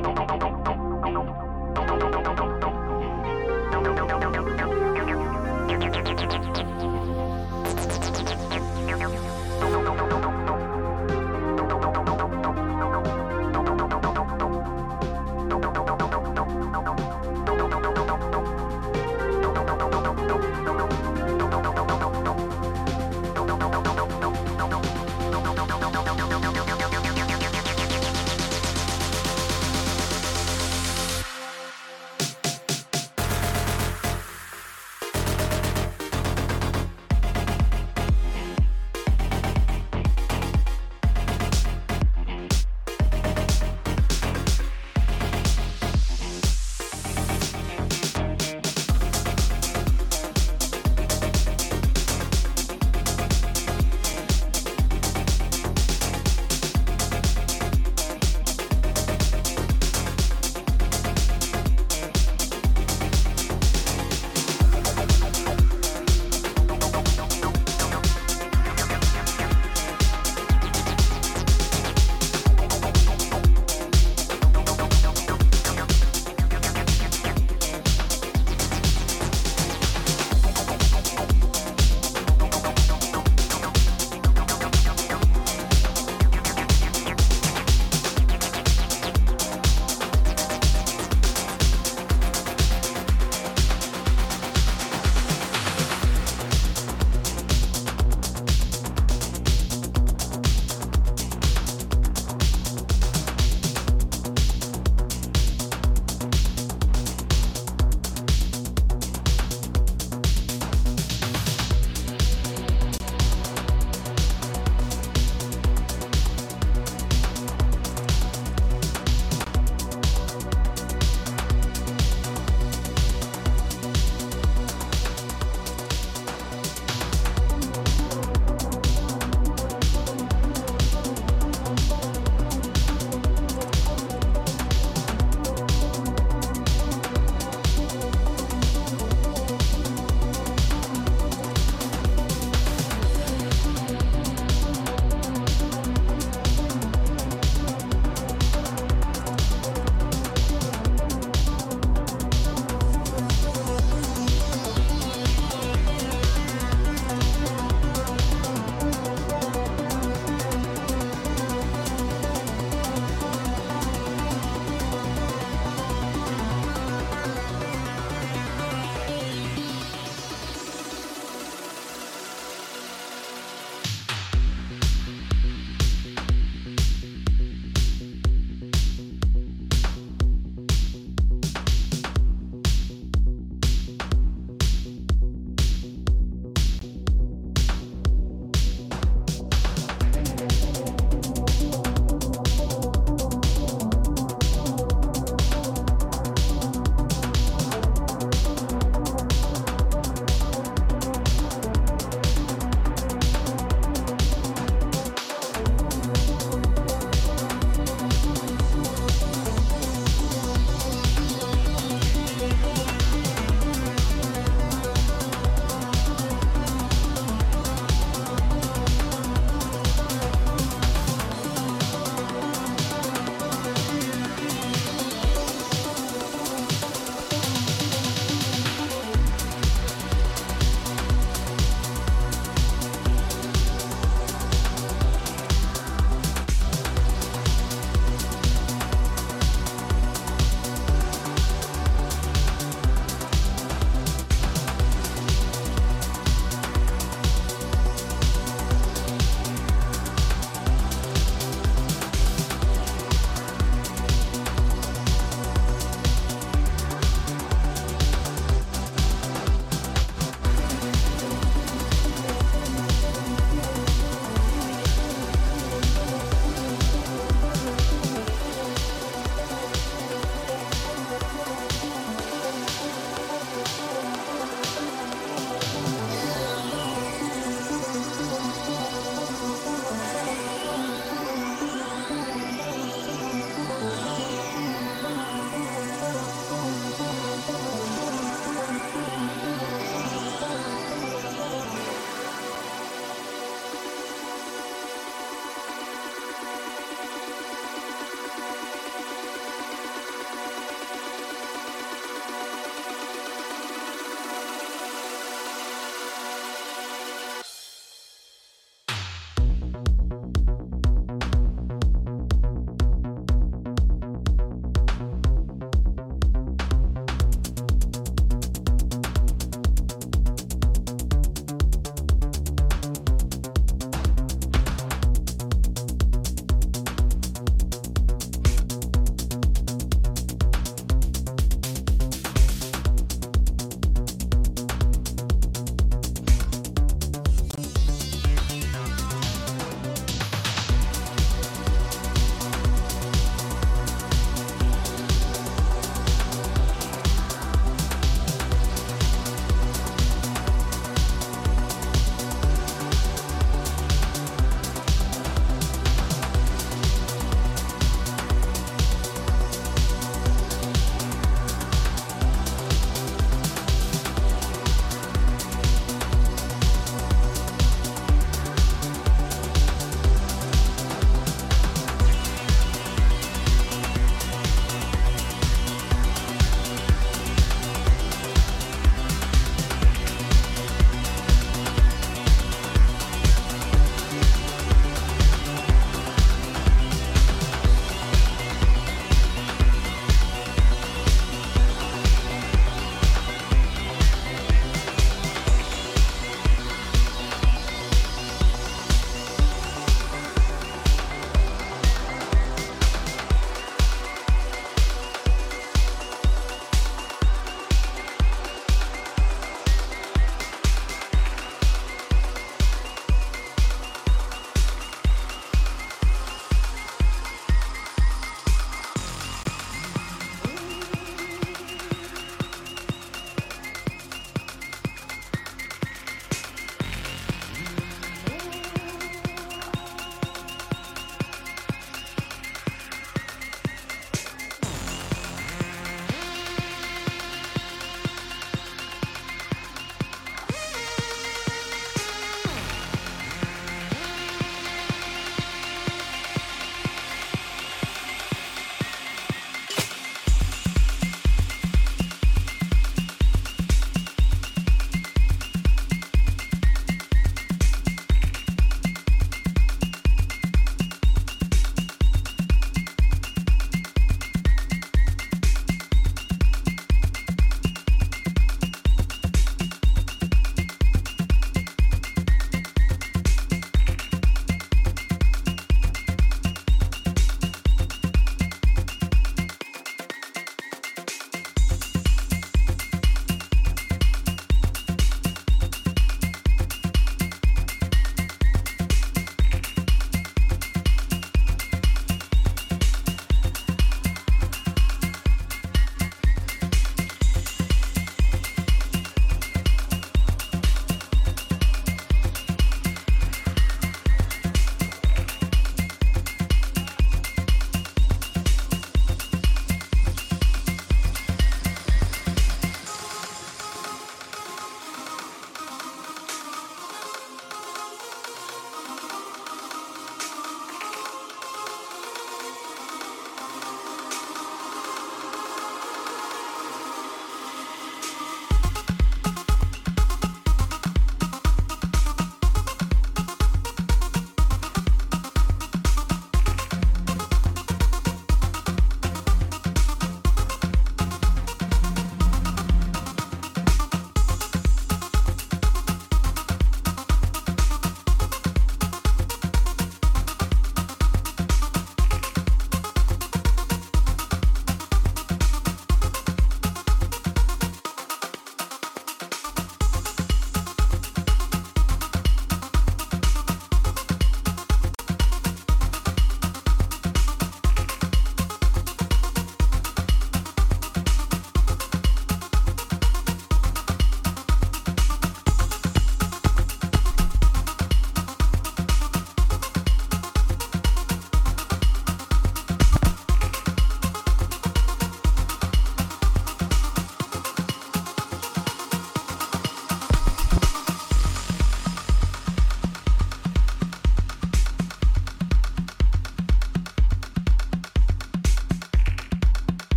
no, no, no.